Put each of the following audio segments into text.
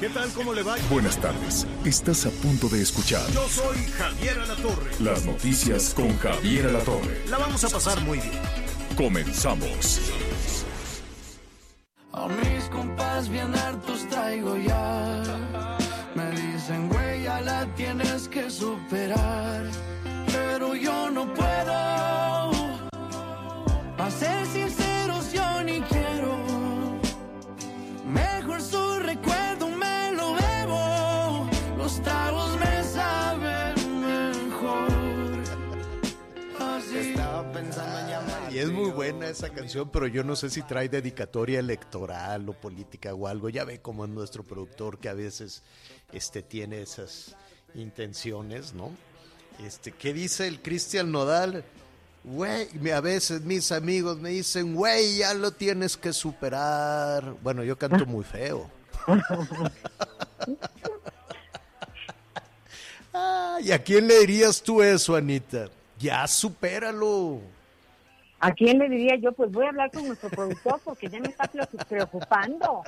¿Qué tal? ¿Cómo le va? Buenas tardes. Estás a punto de escuchar Yo soy Javier Alatorre. las noticias con Javier Alatorre. La vamos a pasar muy bien. Comenzamos. A mis compas bien hartos traigo ya. Me dicen, güey, ya la tienes que superar. Pero yo no puedo. A ser sinceros, Y es muy buena esa canción, pero yo no sé si trae dedicatoria electoral o política o algo. Ya ve cómo es nuestro productor que a veces este, tiene esas intenciones, ¿no? Este, ¿Qué dice el Cristian Nodal? Güey, a veces mis amigos me dicen, güey, ya lo tienes que superar. Bueno, yo canto muy feo. Ay, ¿a quién le dirías tú eso, Anita? Ya supéralo. ¿A quién le diría yo? Pues voy a hablar con nuestro productor porque ya me está pre- preocupando.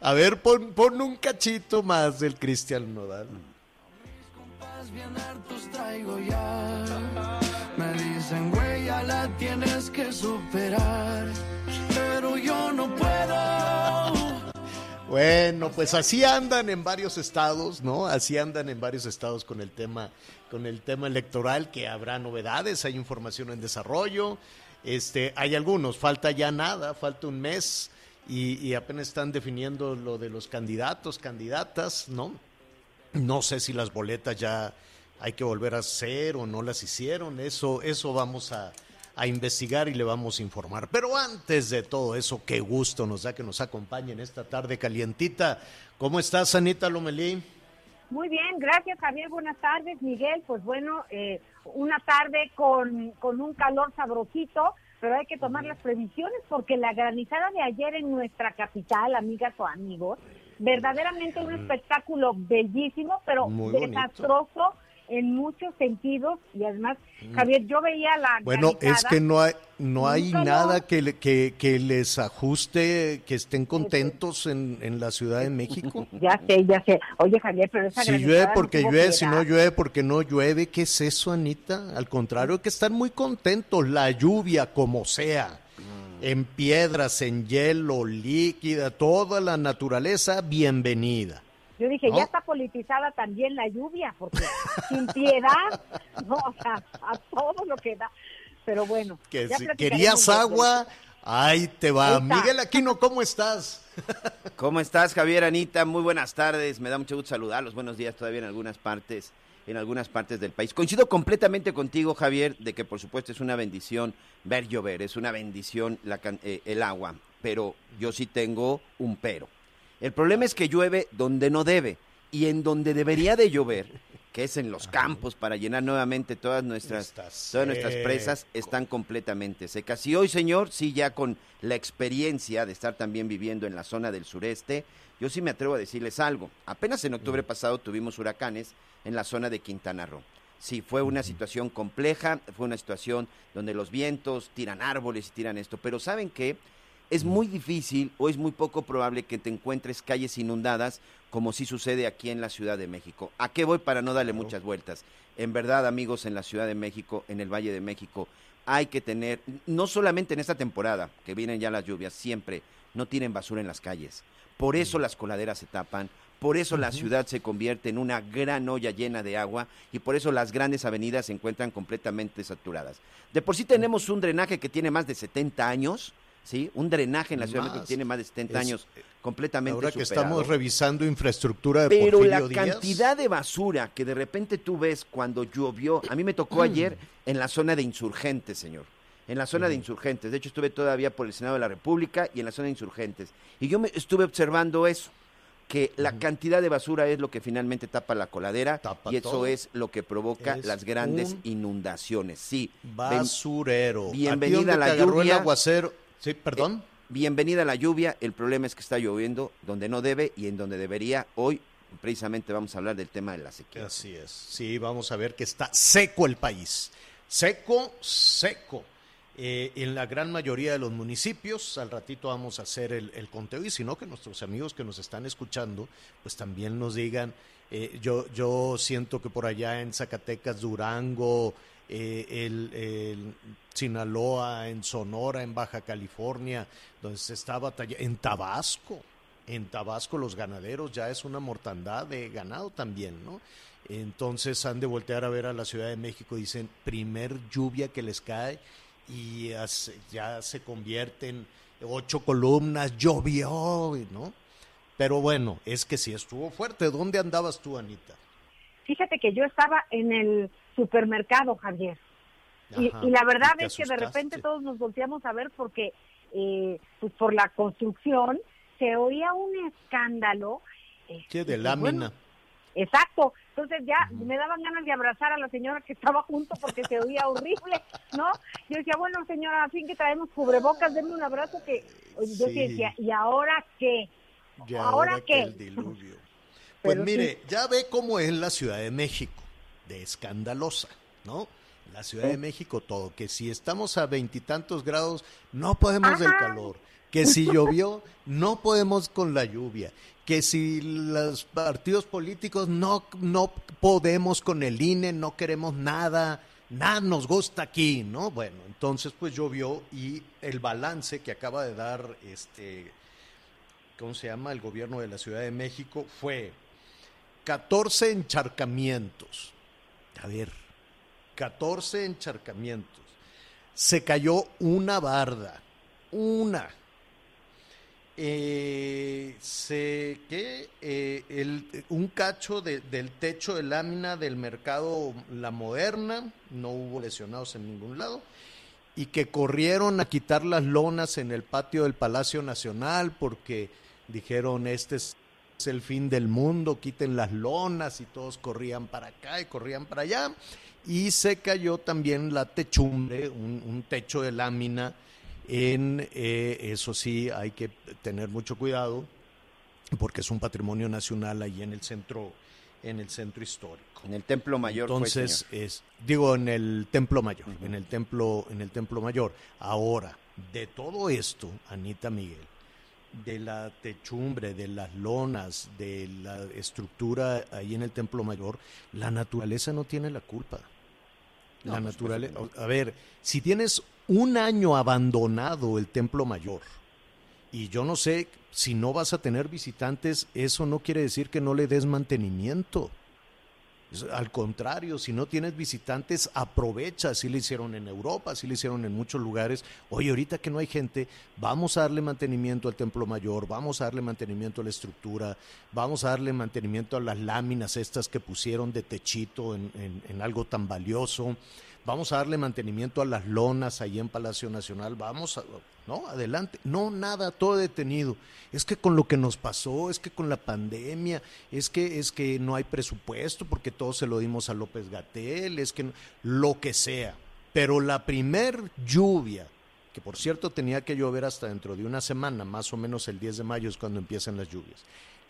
A ver, pon, pon un cachito más del Cristian Nodal. Bien hartos traigo ya. Me dicen, güey, ya la tienes que superar. Pero yo no puedo. Bueno, pues así andan en varios estados, ¿no? Así andan en varios estados con el tema, con el tema electoral, que habrá novedades, hay información en desarrollo. Este, hay algunos, falta ya nada, falta un mes y, y apenas están definiendo lo de los candidatos, candidatas, ¿no? No sé si las boletas ya hay que volver a hacer o no las hicieron. Eso, eso vamos a, a investigar y le vamos a informar. Pero antes de todo eso, qué gusto nos da que nos acompañen esta tarde calientita. ¿Cómo estás, Anita Lomelí? Muy bien, gracias Javier, buenas tardes. Miguel, pues bueno, eh, una tarde con, con un calor sabrosito, pero hay que tomar las previsiones porque la granizada de ayer en nuestra capital, amigas o amigos, verdaderamente un espectáculo bellísimo, pero desastroso en muchos sentidos y además, Javier, yo veía la Bueno, es que no hay, no hay Nunca nada que, le- que, que les ajuste, que estén contentos en, en la Ciudad de México. Ya sé, ya sé. Oye, Javier, pero esa Si llueve porque llueve, si no llueve porque no llueve, ¿qué es eso, Anita? Al contrario, hay que estar muy contentos, la lluvia como sea, en piedras, en hielo, líquida, toda la naturaleza, bienvenida. Yo dije, ¿No? ya está politizada también la lluvia, porque sin piedad, no, o sea, a todo lo que da. Pero bueno, Que ya si querías agua, ahí te va. Ahí. Miguel Aquino, ¿cómo estás? ¿Cómo estás, Javier, Anita? Muy buenas tardes. Me da mucho gusto saludarlos. Buenos días todavía en algunas partes, en algunas partes del país. Coincido completamente contigo, Javier, de que por supuesto es una bendición ver llover, es una bendición la eh, el agua, pero yo sí tengo un pero. El problema es que llueve donde no debe y en donde debería de llover, que es en los campos para llenar nuevamente todas nuestras todas nuestras presas están completamente secas. Y hoy, señor, sí ya con la experiencia de estar también viviendo en la zona del sureste, yo sí me atrevo a decirles algo. Apenas en octubre pasado tuvimos huracanes en la zona de Quintana Roo. Sí, fue una situación compleja, fue una situación donde los vientos tiran árboles y tiran esto, pero ¿saben qué? Es muy difícil o es muy poco probable que te encuentres calles inundadas como sí sucede aquí en la Ciudad de México. ¿A qué voy para no darle muchas vueltas? En verdad, amigos, en la Ciudad de México, en el Valle de México, hay que tener, no solamente en esta temporada, que vienen ya las lluvias, siempre, no tienen basura en las calles. Por eso las coladeras se tapan, por eso la ciudad se convierte en una gran olla llena de agua y por eso las grandes avenidas se encuentran completamente saturadas. De por sí tenemos un drenaje que tiene más de 70 años, ¿sí? Un drenaje en la Ciudad de México Más. que tiene más de 70 Es- años completamente Ahora que superado. estamos revisando infraestructura de Pero Porfirio la Díaz, cantidad de basura que de repente tú ves cuando llovió, a mí me tocó ayer en la zona de insurgentes, señor. en la zona de insurgentes. De hecho, estuve todavía por el Senado de la República y en la zona de insurgentes. Y yo me estuve observando eso, que la cantidad de basura es lo que finalmente tapa la coladera Tapa y eso todo. es lo que provoca Es las grandes un inundaciones. Sí, Basurero. bienvenida ¿A la lluvia? el aguacero? Sí, perdón. bienvenida la lluvia. El problema es que está lloviendo donde no debe y en donde debería. Hoy precisamente vamos a hablar del tema de la sequía. Así es. Sí, vamos a ver que está seco el país. Seco, seco. Eh, en la gran mayoría de los municipios, al ratito vamos a hacer el, el conteo y si no, que nuestros amigos que nos están escuchando, pues también nos digan, eh, yo, yo siento que por allá en Zacatecas, Durango, eh, el, Sinaloa, en Sonora, en Baja California, donde se está batallando, en Tabasco, en Tabasco los ganaderos ya es una mortandad de ganado también, ¿no? Entonces han de voltear a ver a la Ciudad de México, dicen, primer lluvia que les cae y ya se, ya se convierte en ocho columnas, llovió, ¿no? Pero bueno, es que sí estuvo fuerte. ¿Dónde andabas tú, Anita? Fíjate que yo estaba en el supermercado, Javier. Y, Ajá, y la verdad es que de repente todos nos volteamos a ver porque eh, pues por la construcción se oía un escándalo. eh, Sí, de lámina. bueno, exacto. Entonces ya me daban ganas de abrazar a la señora que estaba junto porque se oía horrible, ¿no? Yo decía, bueno, señora, a fin que traemos cubrebocas, denme un abrazo que... Yo sí decía, ¿y ahora qué? Y ¿Ahora que qué? el diluvio. Pues Pero mire, ya ve cómo es la Ciudad de México, de escandalosa, ¿no? La Ciudad de México todo, que si estamos a veintitantos grados, no podemos del calor, que si llovió, no podemos con la lluvia, que si los partidos políticos no, no podemos con el INE, no queremos nada, nada nos gusta aquí, ¿no? Bueno, entonces pues llovió y el balance que acaba de dar este ¿cómo se llama? El gobierno de la Ciudad de México fue 14 encharcamientos. A ver, 14 encharcamientos. Se cayó una barda, una. Eh, se, ¿qué? Eh, el- un cacho de- del techo de lámina del mercado La Moderna, no hubo lesionados en ningún lado y que corrieron a quitar las lonas en el patio del Palacio Nacional porque dijeron este es el fin del mundo, quiten las lonas y todos corrían para acá y corrían para allá y se cayó también la techumbre, un, un techo de lámina en, eh, eso sí hay que tener mucho cuidado porque es un patrimonio nacional ahí en el centro, en el centro histórico. En el Templo Mayor Entonces es digo en el templo mayor, en el templo en el templo mayor. Ahora, de todo esto, Anita Miguel, de la techumbre, de las lonas, de la estructura ahí en el templo mayor, la naturaleza no tiene la culpa. No, la naturaleza, a ver, si tienes un año abandonado el templo mayor y yo no sé si no vas a tener visitantes, eso no quiere decir que no le des mantenimiento. Al contrario, si no tienes visitantes, aprovecha. Así lo hicieron en Europa, así lo hicieron en muchos lugares. Oye, ahorita que no hay gente, vamos a darle mantenimiento al templo mayor, vamos a darle mantenimiento a la estructura, vamos a darle mantenimiento a las láminas estas que pusieron de techito en, en- en algo tan valioso. Vamos a darle mantenimiento a las lonas ahí en Palacio Nacional. Vamos a, no, adelante. No, nada, todo detenido. Es que con lo que nos pasó, es que con la pandemia, es que es que no hay presupuesto porque todo se lo dimos a López Gatel, es que no- lo que sea. Pero la primer lluvia, que por cierto tenía que llover hasta dentro de una semana, más o menos el 10 de mayo es cuando empiezan las lluvias.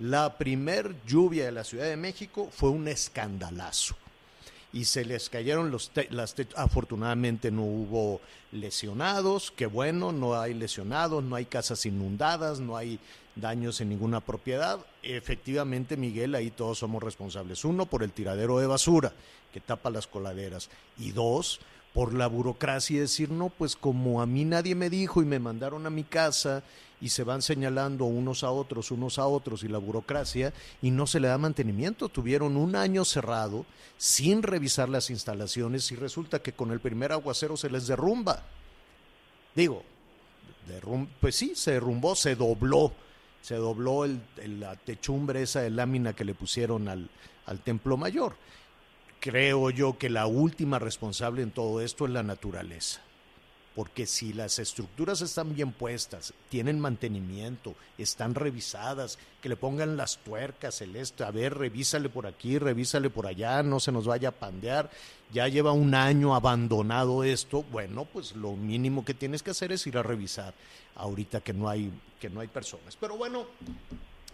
La primer lluvia de la Ciudad de México fue un escandalazo y se les cayeron los te- las te- afortunadamente no hubo lesionados, que bueno, no hay lesionados, no hay casas inundadas, no hay daños en ninguna propiedad. Efectivamente, Miguel, ahí todos somos responsables. Uno, por el tiradero de basura que tapa las coladeras y dos, por la burocracia y decir, no, pues como a mí nadie me dijo y me mandaron a mi casa y se van señalando unos a otros, unos a otros y la burocracia y no se le da mantenimiento. Tuvieron un año cerrado sin revisar las instalaciones y resulta que con el primer aguacero se les derrumba. Digo, pues sí, se derrumbó, se dobló, se dobló el- la techumbre esa de lámina que le pusieron al, al templo mayor. Creo yo que la última responsable en todo esto es la naturaleza porque si las estructuras están bien puestas, tienen mantenimiento, están revisadas, que le pongan las tuercas, el esto, a ver, revísale por aquí, revísale por allá, no se nos vaya a pandear, ya lleva un año abandonado esto, bueno, pues lo mínimo que tienes que hacer es ir a revisar ahorita que no hay, que no hay personas. Pero bueno,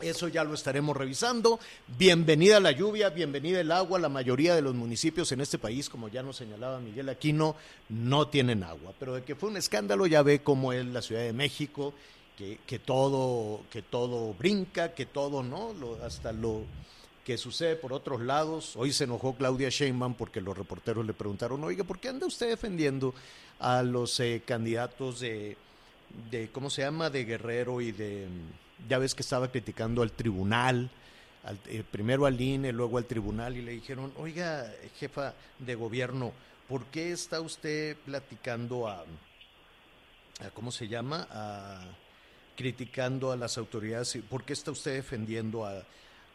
eso ya lo estaremos revisando. Bienvenida la lluvia, bienvenida el agua. La mayoría de los municipios en este país, como ya nos señalaba Miguel Aquino, no tienen agua. Pero de que fue un escándalo, ya ve cómo es la Ciudad de México, que, que todo, que todo brinca, que todo, ¿no? Lo, hasta lo que sucede por otros lados. Hoy se enojó Claudia Sheinbaum porque los reporteros le preguntaron, oiga, ¿por qué anda usted defendiendo a los eh, candidatos de, de, ¿cómo se llama?, de Guerrero y de ya ves que estaba criticando al tribunal, al, eh, primero al INE, luego al tribunal, y le dijeron, oiga, jefa de gobierno, ¿por qué está usted platicando a, a ¿cómo se llama? A, criticando a las autoridades, ¿por qué está usted defendiendo a,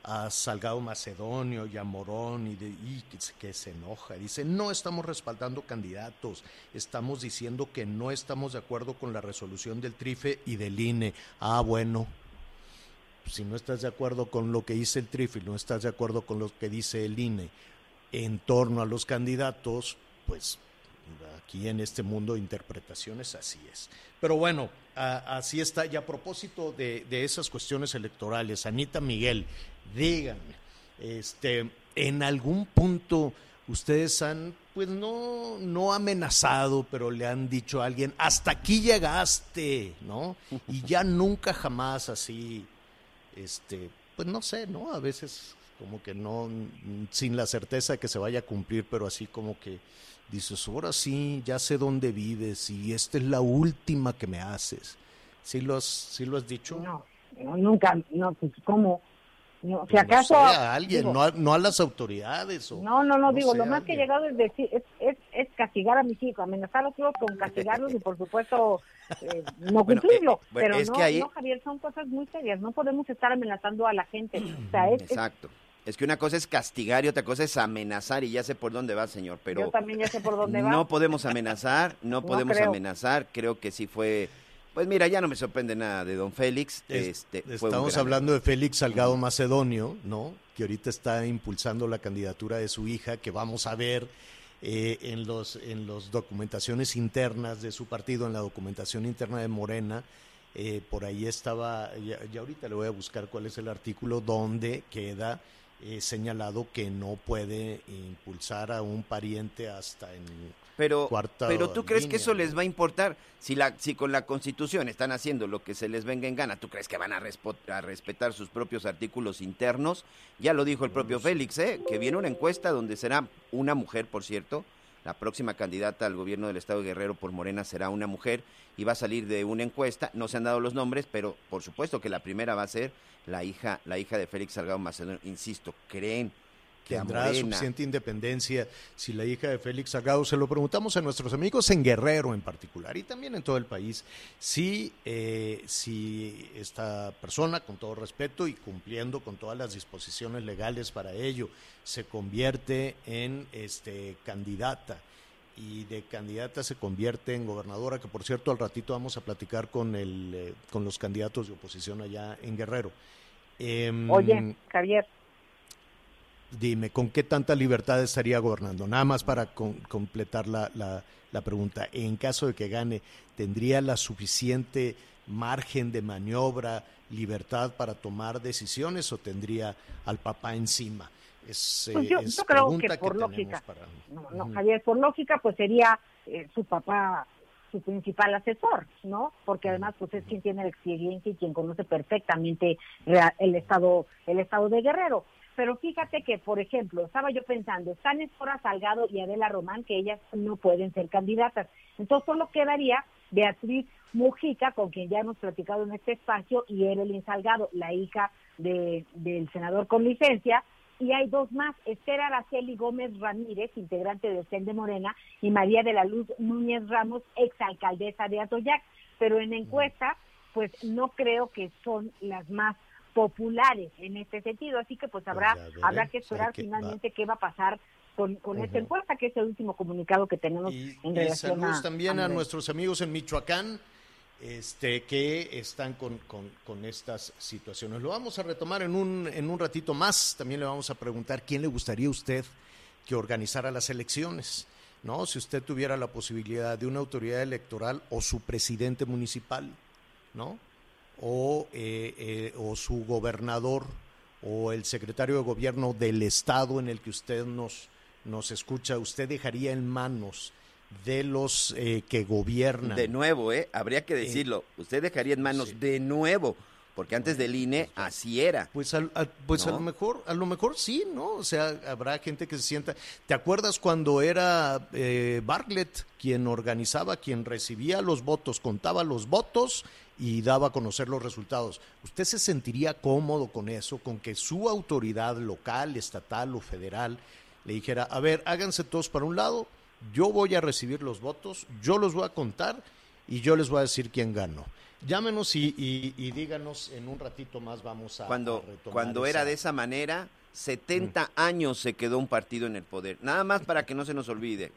a Salgado Macedonio y a Morón y, de, y que, que se enoja. Dice, no estamos respaldando candidatos, estamos diciendo que no estamos de acuerdo con la resolución del TRIFE y del INE. Ah, bueno, si no estás de acuerdo con lo que dice el TRIFE y no estás de acuerdo con lo que dice el INE en torno a los candidatos, pues aquí en este mundo de interpretaciones así es. Pero bueno, así está. Y a propósito de, de esas cuestiones electorales, Anita Miguel, díganme, este, en algún punto ustedes han, pues no, no amenazado, pero le han dicho a alguien, hasta aquí llegaste, ¿no? Y ya nunca jamás así, este, pues no sé, ¿no? A veces como que no, sin la certeza de que se vaya a cumplir, pero así como que dices, ahora sí, ya sé dónde vives y esta es la última que me haces. ¿Sí lo has, sí lo has dicho? No, no, nunca, no, pues cómo. No, si Pues, no acaso. sé, a alguien, digo, no, a, no a las autoridades. O, No, no, no, digo, lo a más que he llegado es decir, es, es, es castigar a mis hijos, amenazarlos digo, con castigarlos y por supuesto eh, no Bueno, cumplirlo. eh, bueno, pero es no, que ahí- no, Javier, son cosas muy serias, no podemos estar amenazando a la gente. O sea, es, es- Exacto. Es que una cosa es castigar y otra cosa es amenazar y ya sé por dónde va, señor, pero yo también ya sé por dónde va. no podemos amenazar, no No podemos creo. amenazar, creo que sí fue, pues mira, ya no me sorprende nada de don Félix, Es- este, Estamos gran hablando de Félix Salgado Macedonio, ¿no? Que ahorita está impulsando la candidatura de su hija, que vamos a ver eh, en los en las documentaciones internas de su partido, en la documentación interna de Morena. eh, por ahí estaba, ya, ya ahorita le voy a buscar cuál es el artículo donde queda eh, señalado que no puede impulsar a un pariente hasta en Pero, pero tú crees que eso les va a importar si la si con la Constitución están haciendo lo que se les venga en gana, ¿tú crees que van a respetar sus propios artículos internos? Ya lo dijo el propio Félix, ¿eh? que viene una encuesta donde será una mujer, por cierto, la próxima candidata al gobierno del estado de Guerrero por Morena será una mujer y va a salir de una encuesta, no se han dado los nombres, pero por supuesto que la primera va a ser la hija la hija de Félix Salgado Macedonio, insisto, creen que tendrá Morena suficiente independencia si la hija de Félix Salgado, se lo preguntamos a nuestros amigos en Guerrero en particular y también en todo el país, si, eh, si esta persona, con todo respeto y cumpliendo con todas las disposiciones legales para ello, se convierte en este candidata y de candidata se convierte en gobernadora, que por cierto al ratito vamos a platicar con, el, eh, con los candidatos de oposición allá en Guerrero. Em, Oye, Javier, Dime, ¿con qué tanta libertad estaría gobernando? Nada más para con- completar la, la- la pregunta. En caso de que gane, ¿tendría la suficiente margen de maniobra, libertad para tomar decisiones o tendría al papá encima? Es, Pues eh, yo- es yo creo pregunta que por lógica. para- no, no. Javier, por lógica, pues sería eh, su papá su principal asesor, ¿no? Porque además, pues es quien tiene la experiencia y quien conoce perfectamente el estado, el estado de Guerrero. Pero fíjate que, por ejemplo, estaba yo pensando, están Escora Salgado y Adela Román, que ellas no pueden ser candidatas. Entonces solo quedaría Beatriz Mujica, con quien ya hemos platicado en este espacio, y Evelyn Salgado, la hija de, del senador con licencia, y hay dos más, Esther Araceli Gómez Ramírez, integrante de CEN de Morena, y María de la Luz Núñez Ramos, exalcaldesa de Atoyac. Pero en encuesta, pues no creo que son las más populares en este sentido, así que pues habrá habrá que esperar que- finalmente qué va a pasar con, con esta encuesta, que es el último comunicado que tenemos Y, en y relación saludos a, también a, nuestros amigos en Michoacán, este, que están con, con- con estas situaciones. Lo vamos a retomar en un, en un ratito más. También le vamos a preguntar quién le gustaría a usted que organizara las elecciones. ¿no? Si usted tuviera la posibilidad de una autoridad electoral o su presidente municipal, ¿no? O, eh, eh, o su gobernador o el secretario de gobierno del estado en el que usted nos, nos escucha, usted dejaría en manos de los eh, que gobiernan. De nuevo, ¿eh? Habría que decirlo. Usted dejaría en manos Sí. de nuevo, porque antes del INE así era. Pues, al- al- pues a lo mejor, a lo mejor sí, ¿no? O sea, habrá gente que se sienta. ¿Te acuerdas cuando era eh, Bartlett quien organizaba, quien recibía los votos, contaba los votos y daba a conocer los resultados? ¿Usted se sentiría cómodo con eso, con que su autoridad local, estatal o federal le dijera, a ver, háganse todos para un lado, yo voy a recibir los votos, yo los voy a contar y yo les voy a decir quién ganó? Llámenos y, y- y díganos en un ratito más vamos a Cuando, a cuando era esa- de esa manera, 70 años se quedó un partido en el poder. Nada más para que no se nos olvide.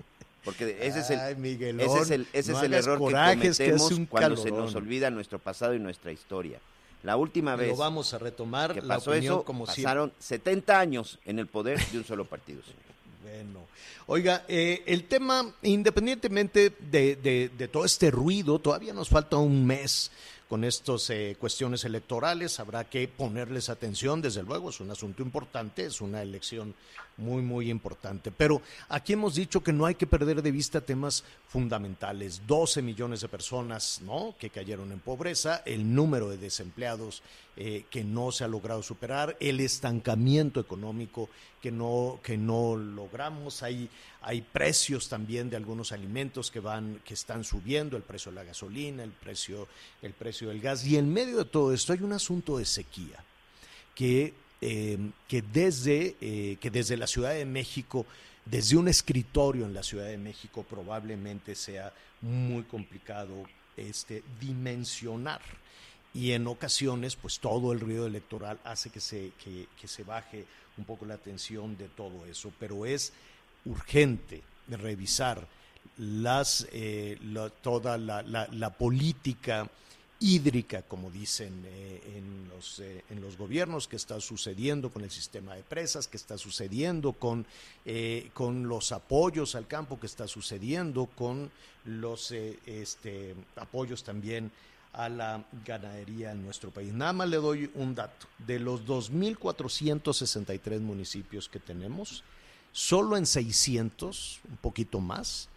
Porque ese es el, Ay, Miguelón, ese es el, ese no es el hagas error que que cometemos un cuando se nos olvida nuestro pasado y nuestra historia. La última vez Lo vamos a retomar. que la pasó opinión, eso, como siempre. pasaron 70 años en el poder de un solo partido. señor. Bueno, oiga, eh, el tema, independientemente de, de- de todo este ruido, todavía nos falta un mes con estas eh, cuestiones electorales. Habrá que ponerles atención, desde luego, es un asunto importante, es una elección muy, muy importante. Pero aquí hemos dicho que no hay que perder de vista temas fundamentales. 12 millones de personas ¿no? que cayeron en pobreza, el número de desempleados eh, que no se ha logrado superar, el estancamiento económico que no, que no logramos. Hay, hay precios también de algunos alimentos que van, que están subiendo, el precio de la gasolina, el precio, el precio del gas. Y en medio de todo esto hay un asunto de sequía que, eh, que, desde, eh, que desde la Ciudad de México, desde un escritorio en la Ciudad de México, probablemente sea muy complicado este, dimensionar. Y en ocasiones, pues todo el ruido electoral hace que se, que, se baje un poco la atención de todo eso. Pero es urgente revisar las, eh, toda la, la- la política hídrica, como dicen eh, en, los, eh, en los gobiernos, que está sucediendo con el sistema de presas, que está sucediendo con, eh, con los apoyos al campo, que está sucediendo con los este, apoyos también a la ganadería en nuestro país. Nada más le doy un dato. De los 2.463 municipios que tenemos, solo en 600, un poquito más,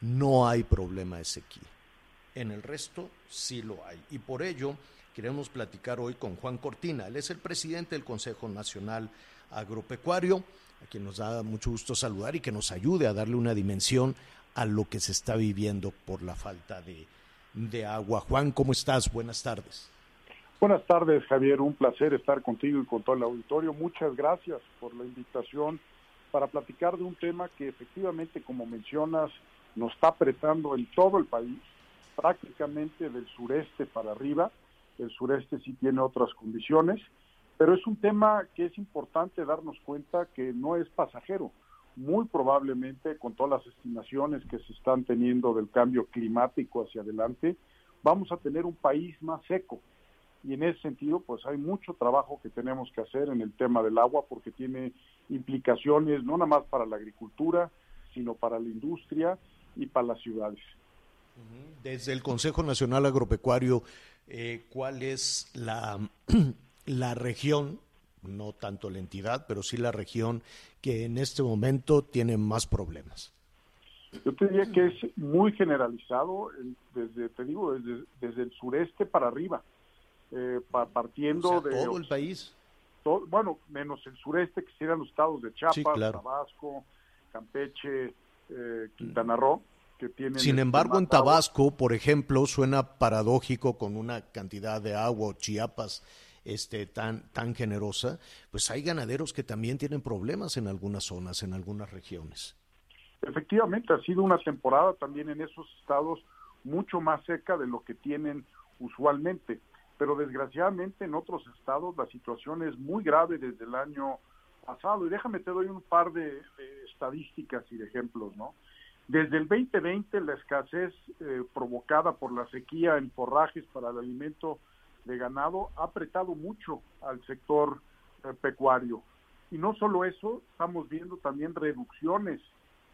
no hay problema de sequía. En el resto sí lo hay. Y por ello queremos platicar hoy con Juan Cortina. Él es el presidente del Consejo Nacional Agropecuario, a quien nos da mucho gusto saludar y que nos ayude a darle una dimensión a lo que se está viviendo por la falta de, de agua. Juan, ¿cómo estás? Buenas tardes. Buenas tardes, Javier. Un placer estar contigo y con todo el auditorio. Muchas gracias por la invitación para platicar de un tema que efectivamente, como mencionas, nos está apretando en todo el país, prácticamente del sureste para arriba. El sureste sí tiene otras condiciones, pero es un tema que es importante darnos cuenta que no es pasajero. Muy probablemente, con todas las estimaciones que se están teniendo del cambio climático hacia adelante, vamos a tener un país más seco y en ese sentido pues hay mucho trabajo que tenemos que hacer en el tema del agua porque tiene implicaciones no nada más para la agricultura, sino para la industria y para las ciudades. Desde el Consejo Nacional Agropecuario, eh, ¿cuál es la, la región, no tanto la entidad, pero sí la región que en este momento tiene más problemas? Yo te diría que es muy generalizado, desde, te digo, desde, desde el sureste para arriba, eh, pa- partiendo O sea, de... todo el país. bueno, menos el sureste, que serían los estados de Chiapas, Sí, claro. Tabasco, Campeche, eh, Quintana Roo, que tienen... Sin este, embargo, en. Tabasco, por ejemplo, suena paradójico con una cantidad de agua, o Chiapas, este, tan, tan generosa, pues hay ganaderos que también tienen problemas en algunas zonas, en algunas regiones. Efectivamente, ha sido una temporada también en esos estados mucho más seca de lo que tienen usualmente, pero desgraciadamente en otros estados la situación es muy grave desde el año pasado. Y déjame te doy un par de, de estadísticas y de ejemplos, ¿no? Desde el 2020 la escasez eh, provocada por la sequía en forrajes para el alimento de ganado ha apretado mucho al sector eh, pecuario. Y no solo eso, estamos viendo también reducciones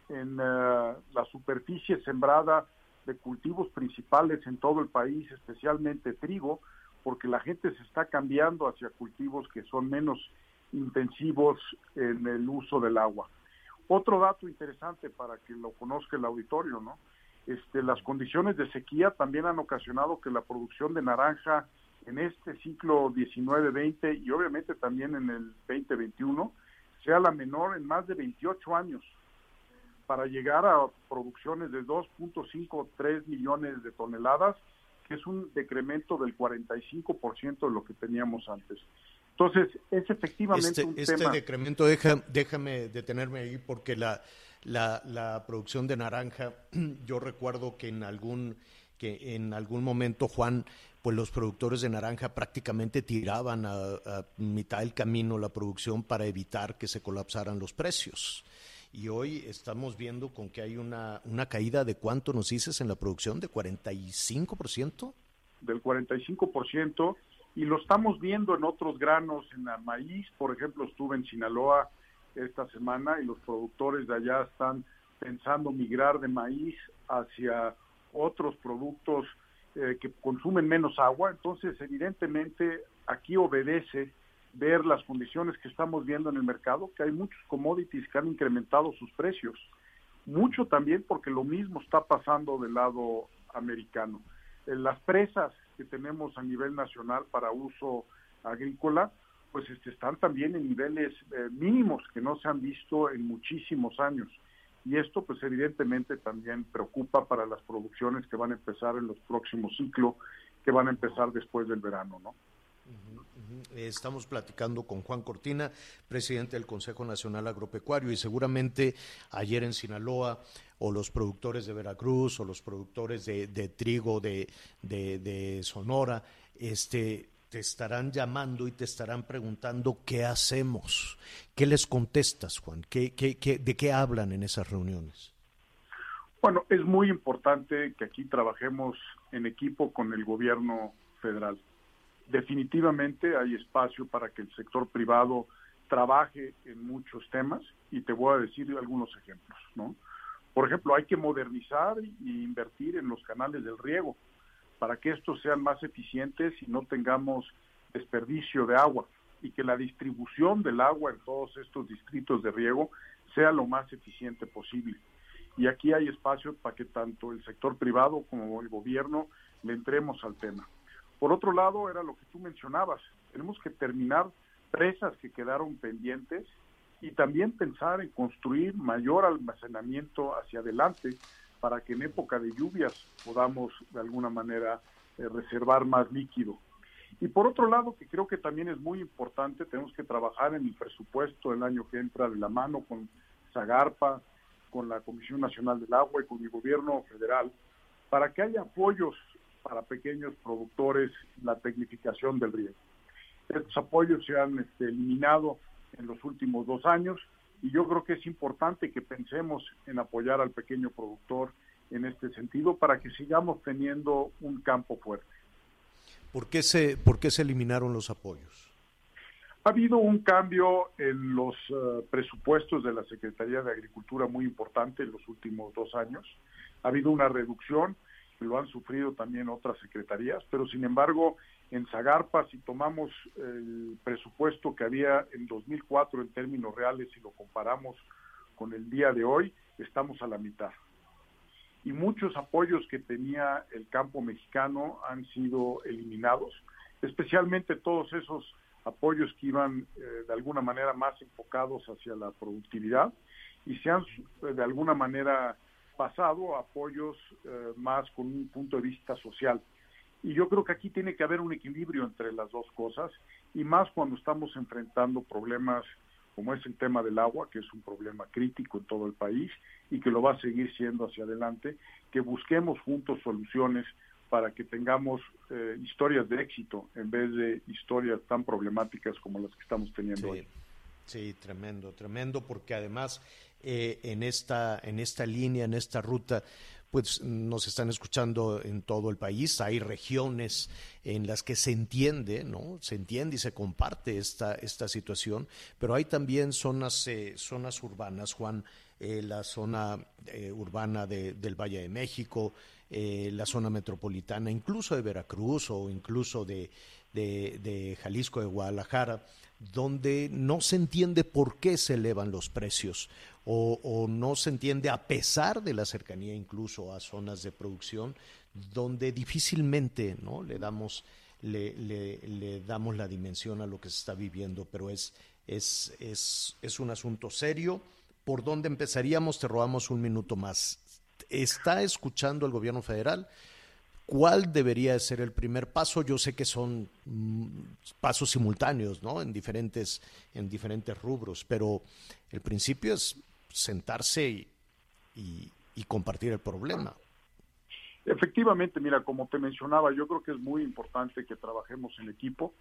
en eh, la superficie sembrada de cultivos principales en todo el país, especialmente trigo, porque la gente se está cambiando hacia cultivos que son menos intensivos en el uso del agua. Otro dato interesante para que lo conozca el auditorio, ¿no? Este, las condiciones de sequía también han ocasionado que la producción de naranja en este ciclo 19-20 y obviamente también en el 2021 sea la menor en más de 28 años para llegar a producciones de 2.53 millones de toneladas, que es un decremento del 45% de lo que teníamos antes. Entonces, es efectivamente este, un este tema... decremento, deja, déjame detenerme ahí porque la, la, la, producción de naranja, yo recuerdo que en algún que en algún momento, Juan, pues los productores de naranja prácticamente tiraban a, a mitad del camino la producción para evitar que se colapsaran los precios. Y hoy estamos viendo con que hay una, una caída de cuánto nos dices en la producción, de 45%. Del 45%, y lo estamos viendo en otros granos, en el maíz, por ejemplo, estuve en Sinaloa esta semana y los productores de allá están pensando migrar de maíz hacia otros productos eh, que consumen menos agua, entonces evidentemente aquí obedece ver las condiciones que estamos viendo en el mercado, que hay muchos commodities que han incrementado sus precios, mucho también porque lo mismo está pasando del lado americano. En las presas que tenemos a nivel nacional para uso agrícola, pues este, están también en niveles eh, mínimos que no se han visto en muchísimos años. Y esto, pues evidentemente también preocupa para las producciones que van a empezar en los próximos ciclos, que van a empezar después del verano, ¿no? Estamos platicando con Juan Cortina, presidente del Consejo Nacional Agropecuario, y seguramente ayer en Sinaloa, o los productores de Veracruz, o los productores de, trigo de, de, de, Sonora, este, te estarán llamando y te estarán preguntando qué hacemos. ¿Qué les contestas, Juan? ¿Qué, qué, qué, ¿De qué hablan en esas reuniones? Bueno, es muy importante que aquí trabajemos en equipo con el gobierno federal definitivamente hay espacio para que el sector privado trabaje en muchos temas y te voy a decir algunos ejemplos, ¿no? Por ejemplo, hay que modernizar e invertir en los canales del riego para que estos sean más eficientes y no tengamos desperdicio de agua y que la distribución del agua en todos estos distritos de riego sea lo más eficiente posible. Y aquí hay espacio para que tanto el sector privado como el gobierno le entremos al tema. Por otro lado, era lo que tú mencionabas, tenemos que terminar presas que quedaron pendientes y también pensar en construir mayor almacenamiento hacia adelante para que en época de lluvias podamos de alguna manera eh, reservar más líquido. Y por otro lado, que creo que también es muy importante, tenemos que trabajar en el presupuesto del año que entra de la mano con Zagarpa, con la Comisión Nacional del Agua y con el gobierno federal, para que haya apoyos para pequeños productores la tecnificación del riego. Estos apoyos se han este, eliminado en los últimos dos años y yo creo que es importante que pensemos en apoyar al pequeño productor en este sentido para que sigamos teniendo un campo fuerte. ¿Por qué se, por qué se eliminaron los apoyos? Ha habido un cambio en los uh, presupuestos de la Secretaría de Agricultura muy importante en los últimos dos años. Ha habido una reducción lo han sufrido también otras secretarías, pero sin embargo, en Zagarpa, si tomamos el presupuesto que había en 2004 en términos reales y lo comparamos con el día de hoy, estamos a la mitad. Y muchos apoyos que tenía el campo mexicano han sido eliminados, especialmente todos esos apoyos que iban eh, de alguna manera más enfocados hacia la productividad y se han de alguna manera pasado apoyos eh, más con un punto de vista social. Y yo creo que aquí tiene que haber un equilibrio entre las dos cosas, y más cuando estamos enfrentando problemas como es el tema del agua, que es un problema crítico en todo el país y que lo va a seguir siendo hacia adelante, que busquemos juntos soluciones para que tengamos eh, historias de éxito en vez de historias tan problemáticas como las que estamos teniendo sí. hoy. Sí, tremendo, tremendo, porque además eh, en, esta, en esta línea, en esta ruta, pues nos están escuchando en todo el país. Hay regiones en las que se entiende, ¿no? Se entiende y se comparte esta, esta situación, pero hay también zonas, eh, zonas urbanas, Juan, eh, la zona eh, urbana del Valle de México, la zona metropolitana, incluso de Veracruz o incluso de, de Jalisco, de Guadalajara, donde no se entiende por qué se elevan los precios o, no se entiende a pesar de la cercanía incluso a zonas de producción donde difícilmente ¿no? le, damos, le, le, damos la dimensión a lo que se está viviendo, pero es, es, es, es un asunto serio. ¿Por dónde empezaríamos? Te robamos un minuto más. ¿Está escuchando el gobierno federal? ¿Cuál debería ser el primer paso? Yo sé que son mm, pasos simultáneos, ¿no? En diferentes, en diferentes rubros, pero el principio es sentarse y, compartir el problema. Efectivamente, mira, como te mencionaba, yo creo que es muy importante que trabajemos en equipo.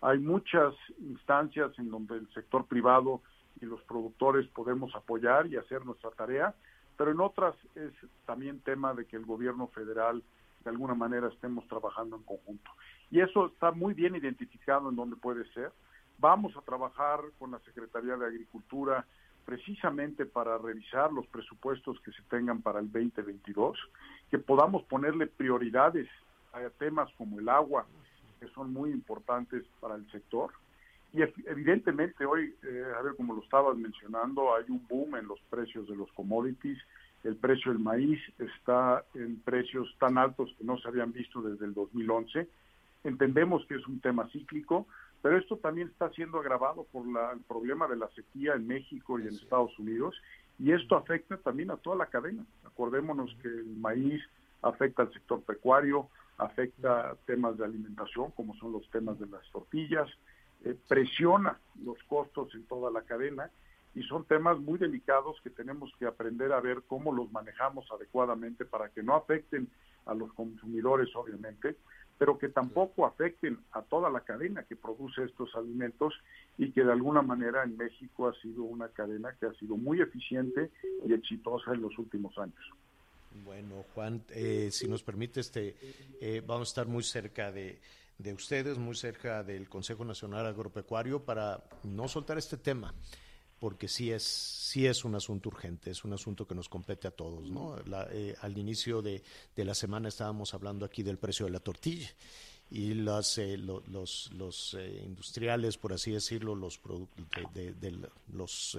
Hay muchas instancias en donde el sector privado y los productores podemos apoyar y hacer nuestra tarea, pero en otras es también tema de que el gobierno federal de alguna manera estemos trabajando en conjunto. Y eso está muy bien identificado en donde puede ser. Vamos a trabajar con la Secretaría de Agricultura precisamente para revisar los presupuestos que se tengan para el 2022, que podamos ponerle prioridades a temas como el agua, que son muy importantes para el sector. Y evidentemente hoy, eh, a ver, como lo estabas mencionando, hay un boom en los precios de los commodities. El precio del maíz está en precios tan altos que no se habían visto desde el 2011. Entendemos que es un tema cíclico, pero esto también está siendo agravado por el problema de la sequía en México y en Estados Unidos, y esto afecta también a toda la cadena. Acordémonos que el maíz afecta al sector pecuario, afecta temas de alimentación, como son los temas de las tortillas, eh, presiona los costos en toda la cadena, y son temas muy delicados que tenemos que aprender a ver cómo los manejamos adecuadamente para que no afecten a los consumidores, obviamente, pero que tampoco afecten a toda la cadena que produce estos alimentos y que de alguna manera en México ha sido una cadena que ha sido muy eficiente y exitosa en los últimos años. Bueno, Juan, eh, si nos permite, este, eh, vamos a estar muy cerca de, de ustedes, muy cerca del Consejo Nacional Agropecuario para no soltar este tema porque sí es, sí es un asunto urgente, es un asunto que nos compete a todos. ¿no? Eh, al inicio de, la semana estábamos hablando aquí del precio de la tortilla y las, eh, los, los eh, industriales, por así decirlo, los, de, de, los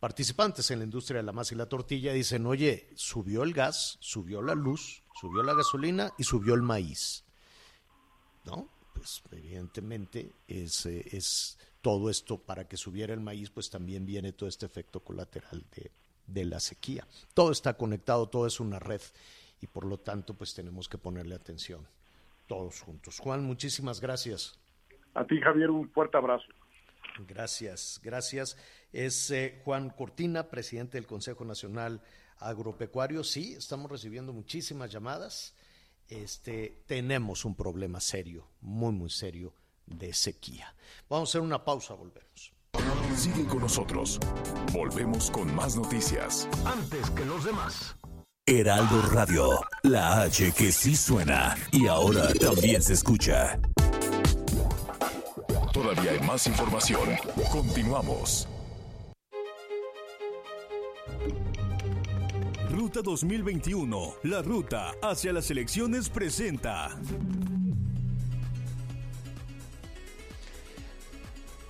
participantes en la industria de la masa y la tortilla dicen, oye, subió el gas, subió la luz, subió la gasolina y subió el maíz. ¿No? Pues evidentemente es, es todo esto para que subiera el maíz, pues también viene todo este efecto colateral de, de la sequía. Todo está conectado, todo es una red y por lo tanto pues tenemos que ponerle atención todos juntos. Juan, muchísimas gracias. A ti Javier, un fuerte abrazo. Gracias, gracias. Es eh, Juan Cortina, presidente del Consejo Nacional Agropecuario. Sí, estamos recibiendo muchísimas llamadas. Este, tenemos un problema serio, muy, muy serio de sequía. Vamos a hacer una pausa, volvemos. Sigue con nosotros. Volvemos con más noticias. Antes que los demás. Heraldo Radio, la H que sí suena y ahora también se escucha. Todavía hay más información. Continuamos. Ruta 2021, la ruta hacia las elecciones presenta.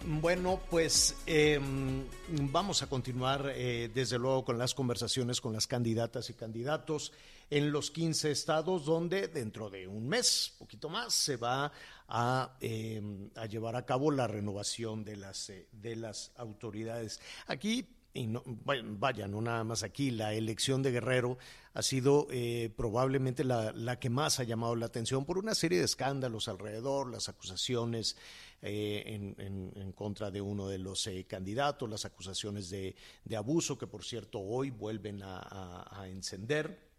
Bueno, pues em, vamos a continuar eh, desde luego con las conversaciones con las candidatas y candidatos en los 15 estados donde dentro de un mes, poquito más, se va a, em, a llevar a cabo la renovación de las, eh, de las autoridades. Aquí y no, vaya, no nada más aquí, la elección de Guerrero ha sido eh, probablemente la, la, que más ha llamado la atención por una serie de escándalos alrededor, las acusaciones eh, en, en, contra de uno de los eh, candidatos, las acusaciones de, de, abuso que por cierto hoy vuelven a, encender,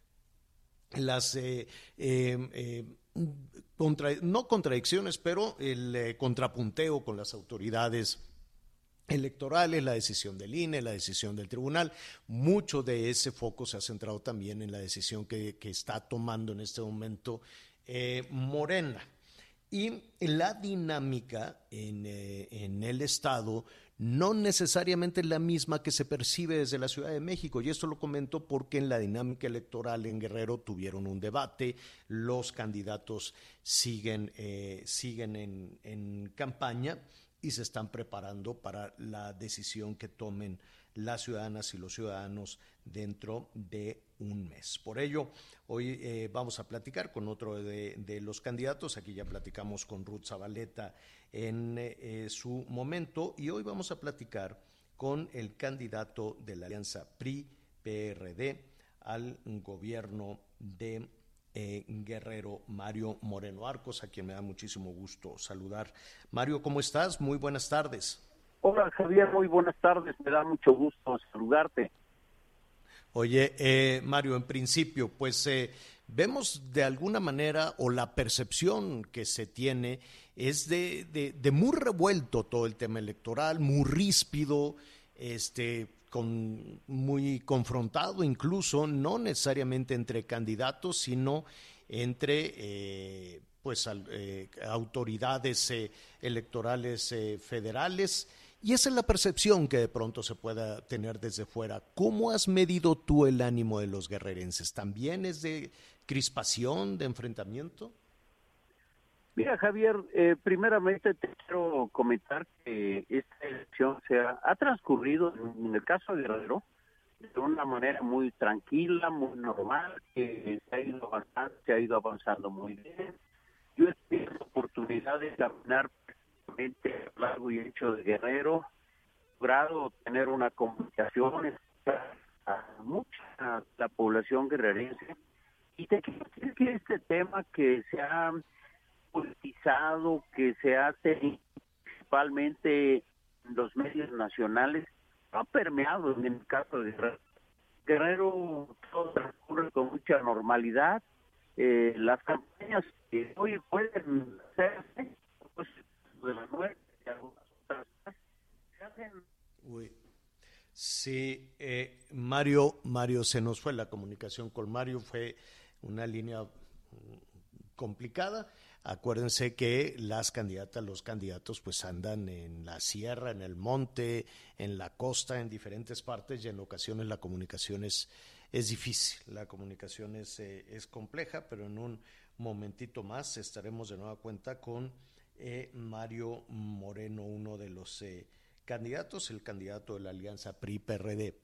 las contra, no contradicciones, pero el contrapunteo con las autoridades electorales, la decisión del INE, la decisión del tribunal. Mucho de ese foco se ha centrado también en la decisión que, está tomando en este momento eh, Morena. Y la dinámica en, eh, en, el Estado no necesariamente es la misma que se percibe desde la Ciudad de México. Y esto lo comento porque en la dinámica electoral en Guerrero tuvieron un debate, los candidatos siguen, eh, siguen en, en campaña y se están preparando para la decisión que tomen las ciudadanas y los ciudadanos dentro de un mes. Por ello, hoy eh, vamos a platicar con otro de, los candidatos. Aquí ya platicamos con Ruth Zabaleta en eh, su momento y hoy vamos a platicar con el candidato de la alianza PRI-PRD al gobierno de eh, Guerrero, Mario Moreno Arcos, a quien me da muchísimo gusto saludar. Mario, ¿cómo estás? Muy buenas tardes. Hola Javier, muy buenas tardes, me da mucho gusto saludarte. Oye, eh, Mario, en principio, pues eh, vemos de alguna manera, o la percepción que se tiene es de, de, muy revuelto todo el tema electoral, muy ríspido, este, con, muy confrontado incluso, no necesariamente entre candidatos, sino entre eh, pues, autoridades electorales federales y esa es la percepción que de pronto se pueda tener desde fuera. ¿Cómo has medido tú el ánimo de los guerrerenses? ¿También es de crispación, de enfrentamiento? Mira, Javier, eh, primeramente te quiero comentar que esta elección se ha, transcurrido, en el caso de Guerrero, de una manera muy tranquila, muy normal, que se ha ido avanzando, se ha ido avanzando muy bien. Yo he tenido la oportunidad de caminar largo y hecho de Guerrero, logrado tener una comunicación a mucha la población guerrerense. Y te quiero decir que este tema que se ha que se hace principalmente en los medios nacionales, ha permeado en el caso de Guerrero. Guerrero todo transcurre con mucha normalidad. Eh, las campañas que hoy pueden hacerse, pues de la muerte y algunas otras se hacen... Sí, eh, Mario, Mario, se nos fue la comunicación con Mario, fue una línea complicada. Acuérdense que las candidatas, los candidatos, pues andan en la sierra, en el monte, en la costa, en diferentes partes y en ocasiones la comunicación es, es difícil, la comunicación es, eh, es compleja, pero en un momentito más estaremos de nueva cuenta con eh, Mario Moreno, uno de los eh, candidatos, el candidato de la alianza PRI-PRD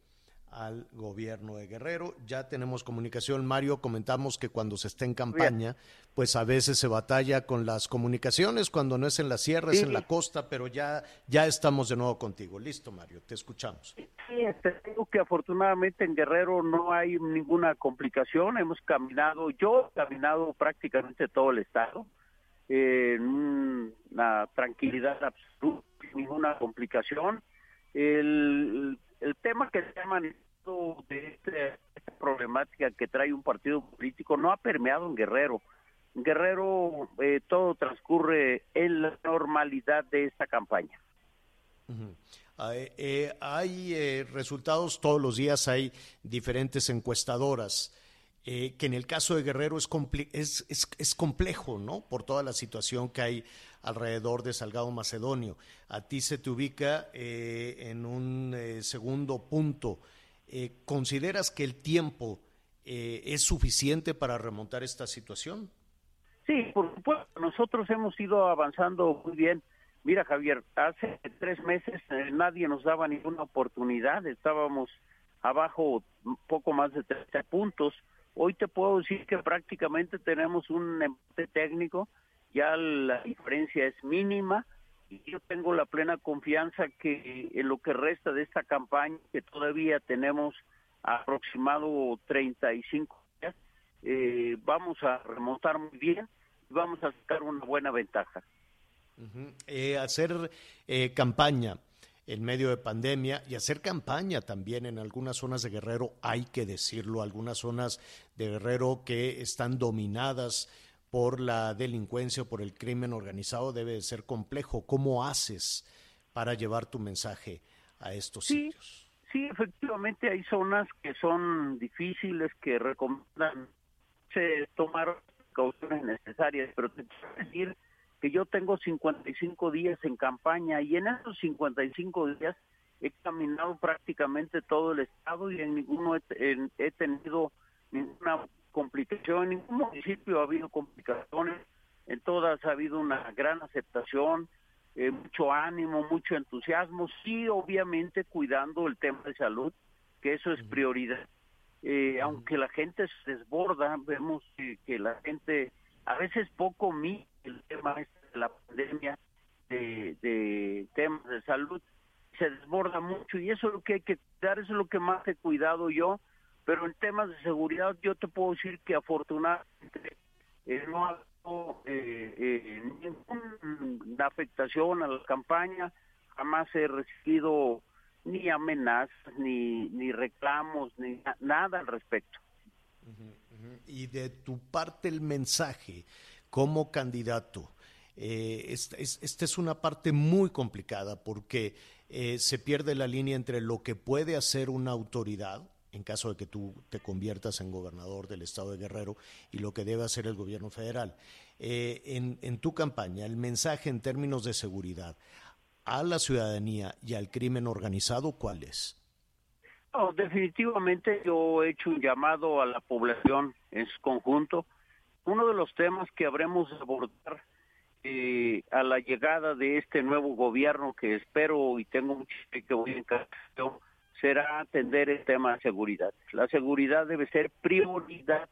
al gobierno de Guerrero. Ya tenemos comunicación. Mario, comentamos que cuando se está en campaña, pues a veces se batalla con las comunicaciones, cuando no es en la sierra, es en la costa, pero ya, ya estamos de nuevo contigo. Listo, Mario, te escuchamos. Sí, te digo que afortunadamente en Guerrero no hay ninguna complicación. Hemos caminado, yo he caminado prácticamente todo el estado en una tranquilidad absoluta, sin ninguna complicación. El, el tema que se ha manifestado de este, esta problemática que trae un partido político no ha permeado en Guerrero. En Guerrero eh, todo transcurre en la normalidad de esta campaña. Eh, hay eh, resultados todos los días, hay diferentes encuestadoras. Eh, que en el caso de Guerrero es, es, es, complejo, ¿no? Por toda la situación que hay alrededor de Salgado Macedonio. A ti se te ubica eh, en un eh, segundo punto. ¿Consideras que el tiempo es suficiente para remontar esta situación? Sí, por supuesto. Nosotros hemos ido avanzando muy bien. Mira, Javier, hace tres meses nadie nos daba ninguna oportunidad. Estábamos abajo poco más de 30 puntos Hoy te puedo decir que prácticamente tenemos un empate técnico, ya la diferencia es mínima y yo tengo la plena confianza que en lo que resta de esta campaña, que todavía tenemos aproximado 35 días, eh, vamos a remontar muy bien y vamos a sacar una buena ventaja. Eh, hacer eh, campaña en medio de pandemia y hacer campaña también en algunas zonas de Guerrero, hay que decirlo, algunas zonas de Guerrero que están dominadas por la delincuencia o por el crimen organizado debe de ser complejo. ¿Cómo haces para llevar tu mensaje a estos Sí. sitios. Sí, efectivamente hay zonas que son difíciles, que recomiendan se tomar precauciones necesarias, pero te quiero decir que yo tengo 55 días en campaña y en esos 55 días he caminado prácticamente todo el estado y en ninguno he, en- he tenido ninguna complicación, en ningún municipio ha habido complicaciones, en todas ha habido una gran aceptación, eh, mucho ánimo, mucho entusiasmo, sí, obviamente cuidando el tema de salud, que eso es prioridad. Eh, aunque la gente se desborda, vemos que, que la gente a veces poco mide el tema este de la pandemia, de, de temas de salud, se desborda mucho y eso es lo que hay que cuidar, eso es lo que más he cuidado yo, pero en temas de seguridad yo te puedo decir que afortunadamente eh, no ha habido eh, eh, ninguna afectación a la campaña, jamás he recibido ni amenazas, ni, ni reclamos, ni na- nada al respecto. Y de tu parte el mensaje como candidato. Eh, esta, es, esta es una parte muy complicada porque eh, se pierde la línea entre lo que puede hacer una autoridad en caso de que tú te conviertas en gobernador del estado de Guerrero y lo que debe hacer el gobierno federal. Eh, en, en tu campaña, el mensaje en términos de seguridad a la ciudadanía y al crimen organizado, ¿cuál es? No, definitivamente yo he hecho un llamado a la población en su conjunto. Uno de los temas que habremos de abordar eh, a la llegada de este nuevo gobierno que espero y tengo mucho que voy encargar yo, será atender el tema de seguridad. La seguridad debe ser prioridad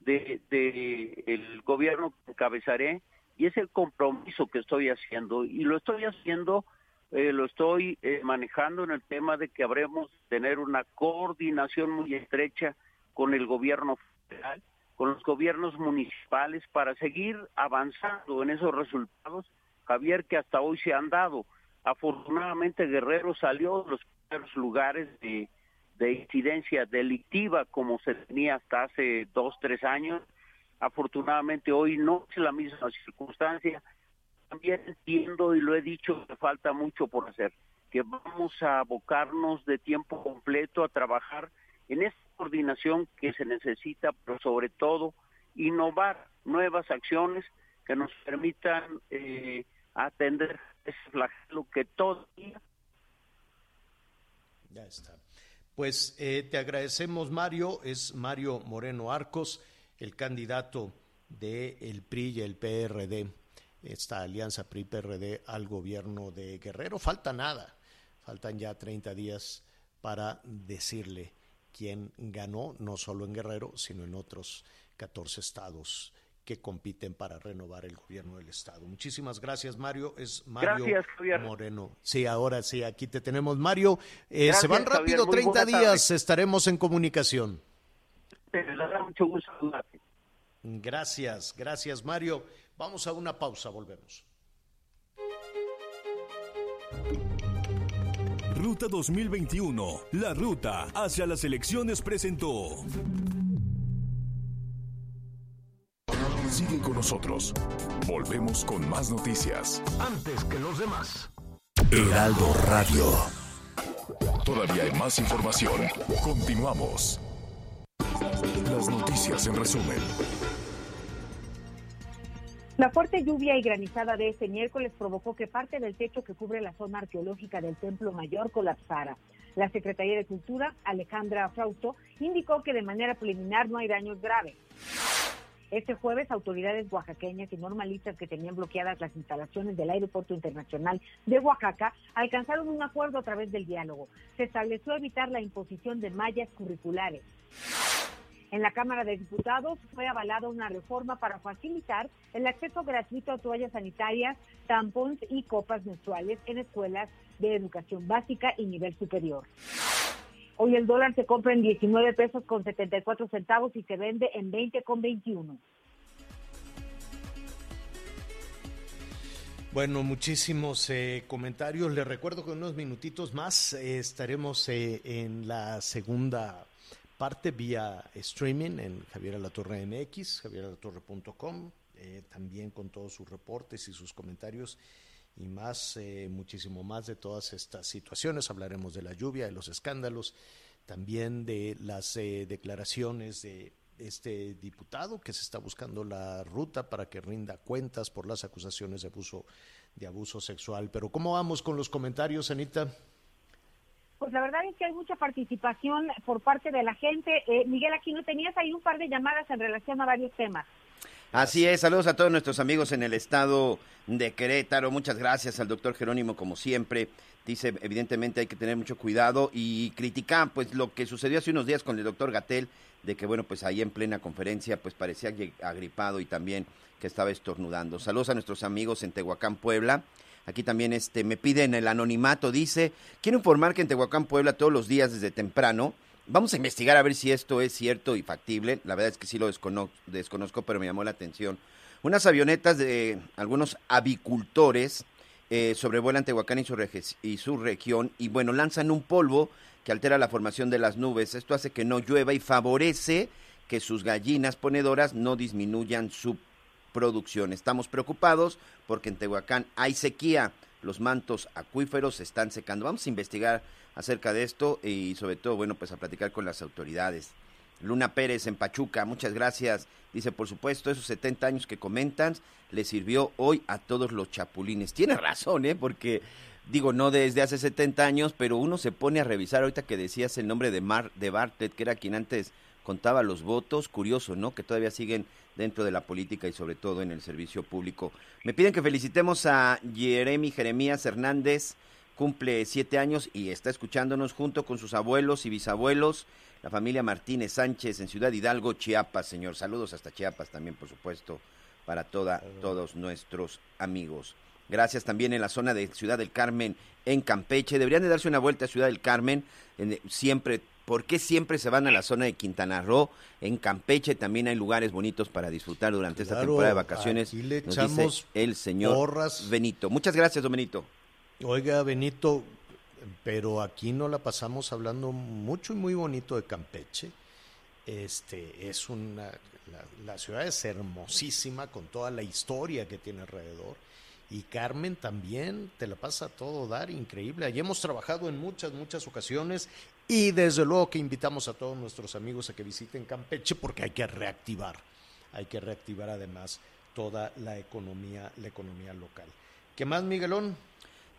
de, de el gobierno que encabezaré y es el compromiso que estoy haciendo y lo estoy haciendo eh, lo estoy eh, manejando en el tema de que habremos tener una coordinación muy estrecha con el gobierno federal, con los gobiernos municipales para seguir avanzando en esos resultados, Javier, que hasta hoy se han dado. Afortunadamente Guerrero salió de los primeros lugares de, de incidencia delictiva como se tenía hasta hace dos, tres años. Afortunadamente hoy no es la misma circunstancia. También entiendo y lo he dicho que falta mucho por hacer, que vamos a abocarnos de tiempo completo a trabajar en esta coordinación que se necesita, pero sobre todo innovar nuevas acciones que nos permitan eh, atender ese flagelo que todavía Ya está. Pues eh, te agradecemos, Mario. Es Mario Moreno Arcos, el candidato del PRI y el PRD, esta alianza PRI-PRD al gobierno de Guerrero. Falta nada, faltan ya 30 días para decirle quién ganó, no solo en Guerrero, sino en otros 14 estados que compiten para renovar el gobierno del estado. Muchísimas gracias, Mario. Es Mario Gracias, Javier. Moreno. Sí, ahora sí, aquí te tenemos, Mario. Eh, Gracias, se van rápido Muy 30 buena tarde. días, estaremos en comunicación. te da mucho gusto saludarte. Gracias, gracias, Mario. Vamos a una pausa, volvemos. Ruta 2021, la ruta hacia las elecciones presentó. Sigue con nosotros. Volvemos con más noticias. Antes que los demás. Heraldo Radio. Todavía hay más información. Continuamos. Las noticias en resumen. La fuerte lluvia y granizada de este miércoles provocó que parte del techo que cubre la zona arqueológica del Templo Mayor colapsara. La Secretaría de Cultura, Alejandra Frausto, indicó que de manera preliminar no hay daños graves. Este jueves, autoridades oaxaqueñas y normalistas que tenían bloqueadas las instalaciones del Aeropuerto Internacional de Oaxaca alcanzaron un acuerdo a través del diálogo. Se estableció evitar la imposición de mallas curriculares. En la Cámara de Diputados fue avalada una reforma para facilitar el acceso gratuito a toallas sanitarias, tampons y copas menstruales en escuelas de educación básica y nivel superior. Hoy el dólar se compra en 19 pesos con 74 centavos y se vende en 20 con 21. Bueno, muchísimos eh, comentarios. Les recuerdo que en unos minutitos más eh, estaremos eh, en la segunda parte vía streaming en Javier Alatorre MX, javieralatorre.com, eh, también con todos sus reportes y sus comentarios y más, eh, muchísimo más de todas estas situaciones. Hablaremos de la lluvia, de los escándalos, también de las eh, declaraciones de este diputado que se está buscando la ruta para que rinda cuentas por las acusaciones de abuso de abuso sexual. Pero ¿cómo vamos con los comentarios, Anita? Pues la verdad es que hay mucha participación por parte de la gente. Eh, Miguel, aquí no tenías ahí un par de llamadas en relación a varios temas. Así es, saludos a todos nuestros amigos en el estado de Querétaro. Muchas gracias al doctor Jerónimo, como siempre. Dice, evidentemente hay que tener mucho cuidado y criticar pues lo que sucedió hace unos días con el doctor Gatel, de que bueno, pues ahí en plena conferencia pues parecía agripado y también que estaba estornudando. Saludos a nuestros amigos en Tehuacán, Puebla. Aquí también este me piden el anonimato, dice, quiero informar que en Tehuacán, Puebla, todos los días desde temprano Vamos a investigar a ver si esto es cierto y factible. La verdad es que sí lo desconozco, pero me llamó la atención. Unas avionetas de algunos avicultores eh, sobrevuelan Tehuacán y su, y su región y bueno, lanzan un polvo que altera la formación de las nubes. Esto hace que no llueva y favorece que sus gallinas ponedoras no disminuyan su producción. Estamos preocupados porque en Tehuacán hay sequía. Los mantos acuíferos están secando. Vamos a investigar acerca de esto y sobre todo, bueno, pues a platicar con las autoridades. Luna Pérez en Pachuca, muchas gracias. Dice, por supuesto, esos 70 años que comentan le sirvió hoy a todos los chapulines. Tiene razón, ¿eh? Porque, digo, no desde hace 70 años, pero uno se pone a revisar ahorita que decías el nombre de, Mar, de Bartlett, que era quien antes contaba los votos. Curioso, ¿no? Que todavía siguen dentro de la política y sobre todo en el servicio público. Me piden que felicitemos a Jeremy Jeremías Hernández cumple siete años y está escuchándonos junto con sus abuelos y bisabuelos, la familia Martínez Sánchez en Ciudad Hidalgo, Chiapas, señor. Saludos hasta Chiapas también, por supuesto, para toda, todos nuestros amigos. Gracias también en la zona de Ciudad del Carmen, en Campeche. Deberían de darse una vuelta a Ciudad del Carmen. siempre, ¿por qué siempre se van a la zona de Quintana Roo? En Campeche también hay lugares bonitos para disfrutar durante esta temporada de vacaciones. le echamos el señor Benito. Muchas gracias, don Benito. Oiga, Benito, pero aquí no la pasamos hablando mucho y muy bonito de Campeche. Este es una la, ciudad es hermosísima con toda la historia que tiene alrededor. Y Carmen también te la pasa todo dar increíble. Allí hemos trabajado en muchas, muchas ocasiones y desde luego que invitamos a todos nuestros amigos a que visiten Campeche porque hay que reactivar, hay que reactivar además toda la economía, la economía local. ¿Qué más, Miguelón?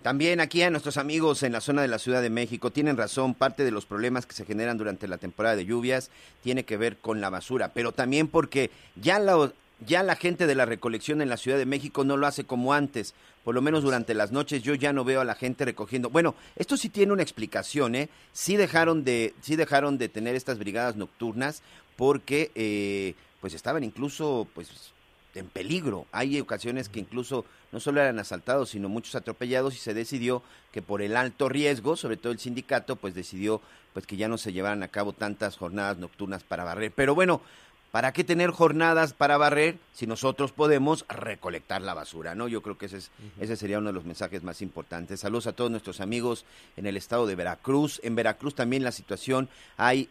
También aquí a nuestros amigos en la zona de la Ciudad de México tienen razón, parte de los problemas que se generan durante la temporada de lluvias tiene que ver con la basura, pero también porque ya la, ya la gente de la recolección en la Ciudad de México no lo hace como antes, por lo menos durante las noches yo ya no veo a la gente recogiendo. Bueno, esto sí tiene una explicación, ¿eh? Sí dejaron de, sí dejaron de tener estas brigadas nocturnas porque eh, pues estaban incluso pues en peligro. Hay ocasiones que incluso no solo eran asaltados, sino muchos atropellados y se decidió que por el alto riesgo, sobre todo el sindicato, pues decidió pues que ya no se llevaran a cabo tantas jornadas nocturnas para barrer. Pero bueno, ¿para qué tener jornadas para barrer si nosotros podemos recolectar la basura? ¿no? Yo creo que ese, es, ese sería uno de los mensajes más importantes. Saludos a todos nuestros amigos en el estado de Veracruz. En Veracruz también la situación hay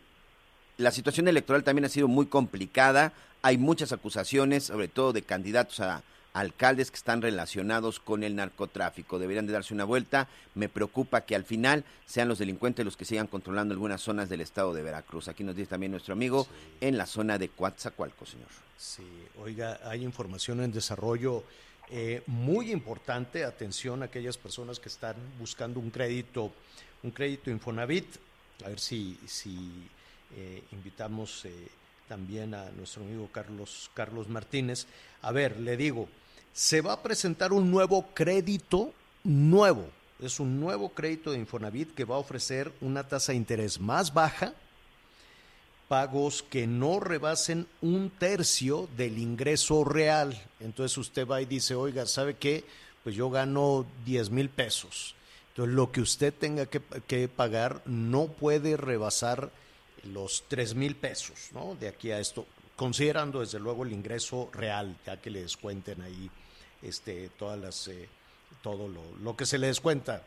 la situación electoral también ha sido muy complicada. Hay muchas acusaciones, sobre todo de candidatos a alcaldes que están relacionados con el narcotráfico. Deberían de darse una vuelta. Me preocupa que al final sean los delincuentes los que sigan controlando algunas zonas del estado de Veracruz. Aquí nos dice también nuestro amigo en la zona de Coatzacoalco, señor. Sí, oiga, hay información en desarrollo eh, muy importante. Atención a aquellas personas que están buscando un crédito, un crédito Infonavit. A ver si, si eh, invitamos eh, también a nuestro amigo Carlos, Carlos Martínez. A ver, le digo, se va a presentar un nuevo crédito nuevo. Es un nuevo crédito de Infonavit que va a ofrecer una tasa de interés más baja, pagos que no rebasen un tercio del ingreso real. Entonces usted va y dice, oiga, ¿sabe qué? Pues yo gano 10 mil pesos. Entonces lo que usted tenga que, que pagar no puede rebasar los tres mil pesos, ¿no? De aquí a esto, considerando desde luego el ingreso real, ya que le descuenten ahí este, todas las, eh, todo lo, que se le descuenta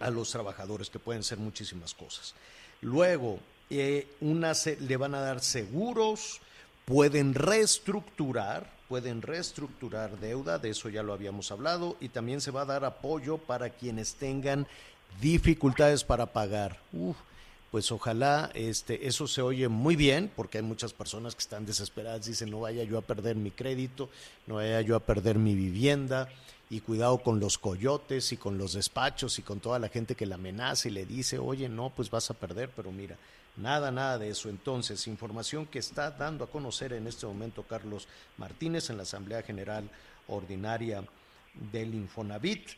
a los trabajadores, que pueden ser muchísimas cosas. Luego, eh, una le van a dar seguros, pueden reestructurar, pueden reestructurar deuda, de eso ya lo habíamos hablado, y también se va a dar apoyo para quienes tengan dificultades para pagar. Uf, pues ojalá este, eso se oye muy bien, porque hay muchas personas que están desesperadas, dicen, no vaya yo a perder mi crédito, no vaya yo a perder mi vivienda, y cuidado con los coyotes y con los despachos y con toda la gente que le amenaza y le dice, oye, no, pues vas a perder, pero mira, nada, nada de eso. Entonces, información que está dando a conocer en este momento Carlos Martínez en la Asamblea General Ordinaria del Infonavit,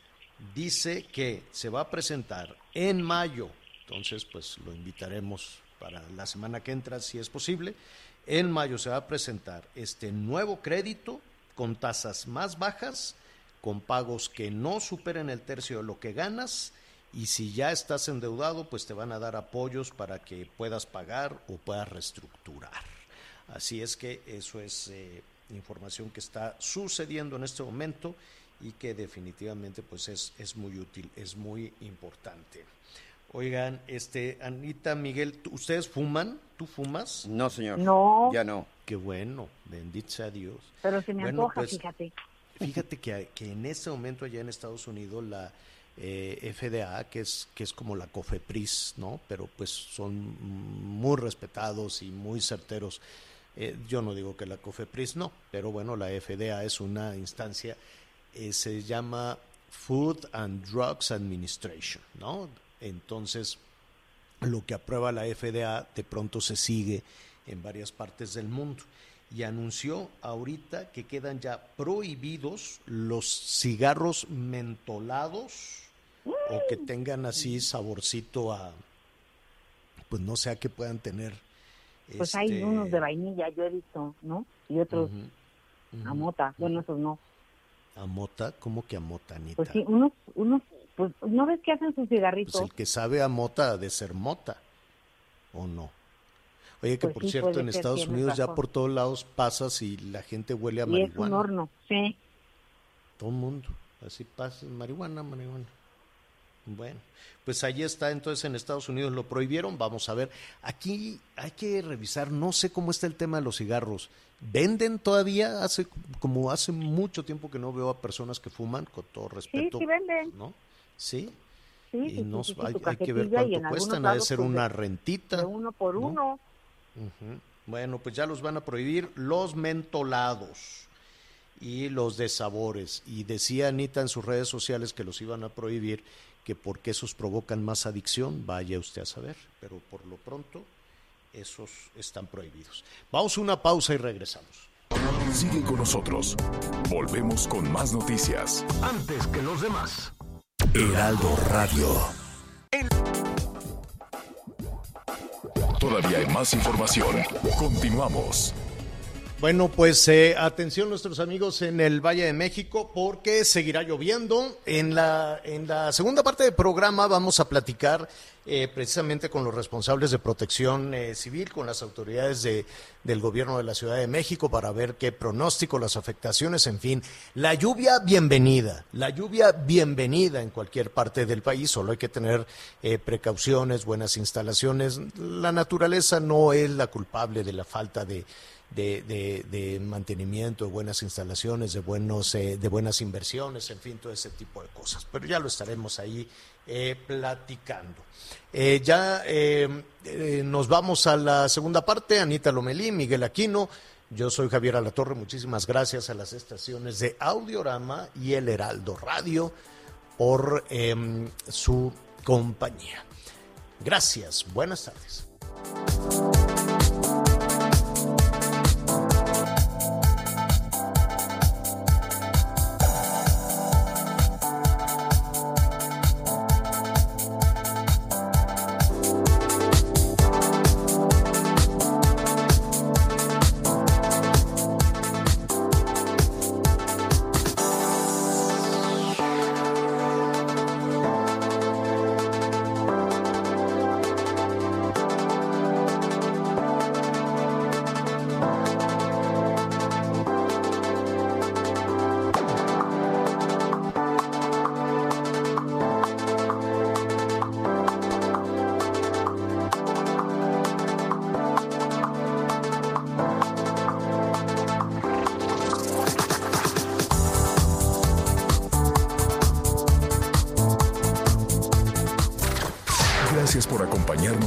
dice que se va a presentar en mayo, entonces pues lo invitaremos para la semana que entra si es posible, en mayo se va a presentar este nuevo crédito con tasas más bajas, con pagos que no superen el tercio de lo que ganas y si ya estás endeudado, pues te van a dar apoyos para que puedas pagar o puedas reestructurar. Así es que eso es eh, información que está sucediendo en este momento y que definitivamente pues es, es muy útil, es muy importante. Oigan, este, Anita, Miguel, ¿ustedes fuman? ¿Tú fumas? No, señor. No. Ya no. Qué bueno, bendito sea Dios. Pero se me Bueno, antoja, pues, fíjate. Fíjate que, que en este momento allá en Estados Unidos la eh, FDA, que es, que es como la COFEPRIS, ¿no? Pero pues son muy respetados y muy certeros. Eh, yo no digo que la COFEPRIS no, pero bueno, la FDA es una instancia, eh, se llama Food and Drugs Administration, ¿no? Entonces, lo que aprueba la FDA de pronto se sigue en varias partes del mundo y anunció ahorita que quedan ya prohibidos los cigarros mentolados o que tengan así saborcito a pues no sé a qué puedan tener Pues hay este, unos de vainilla, yo he visto, ¿no? Y otros ujú, a ujú. mota. Bueno, esos no. a mota, ¿cómo que a mota, Anita? Pues sí, unos, unos, pues, ¿no ves que hacen sus Pues cigarritos? el que sabe a mota ha de ser mota, ¿o no? Oye, que Pues por sí, cierto, en Estados Unidos ya por todos lados pasas y la gente huele a y es un marihuana. horno, sí. Todo el mundo. Así pasa, marihuana, marihuana. Bueno, pues ahí está, entonces en Estados Unidos lo prohibieron, vamos a ver. Aquí hay que revisar, no sé cómo está el tema de los cigarros. ¿Venden todavía? Hace como hace mucho tiempo que no veo a personas que fuman, con todo Sí, respeto. sí venden. ¿No? Sí. Sí, y sí, no, sí, sí, hay, hay que ver cuánto cuestan, ha de ser pues, una rentita. De uno por ¿no? uno. Bueno, pues ya los van a prohibir los mentolados y los de sabores. Y decía Anita en sus redes sociales que los iban a prohibir, que porque esos provocan más adicción, vaya usted a saber. Pero por lo pronto, esos están prohibidos. Vamos a una pausa y regresamos. Sigue con nosotros. Volvemos con más noticias. Antes que los demás. Heraldo Radio. Todavía hay más información. Continuamos. Bueno, pues eh, atención nuestros amigos en el Valle de México porque seguirá lloviendo. En la, en la segunda parte del programa vamos a platicar eh, precisamente con los responsables de protección eh, civil, con las autoridades de, del gobierno de la Ciudad de México para ver qué pronóstico, las afectaciones, en fin. La lluvia, bienvenida. La lluvia, bienvenida en cualquier parte del país. Solo hay que tener eh, precauciones, buenas instalaciones. La naturaleza no es la culpable de la falta de de, de- mantenimiento, de buenas instalaciones, de, buenos, eh, de buenas inversiones, en fin, todo ese tipo de cosas. Pero ya lo estaremos ahí eh, platicando. Eh, ya nos vamos a la segunda parte. Anita Lomelí, Miguel Aquino. Yo soy Javier Alatorre. Muchísimas gracias a las estaciones de Audiorama y El Heraldo Radio por em, su compañía. Gracias. Buenas tardes.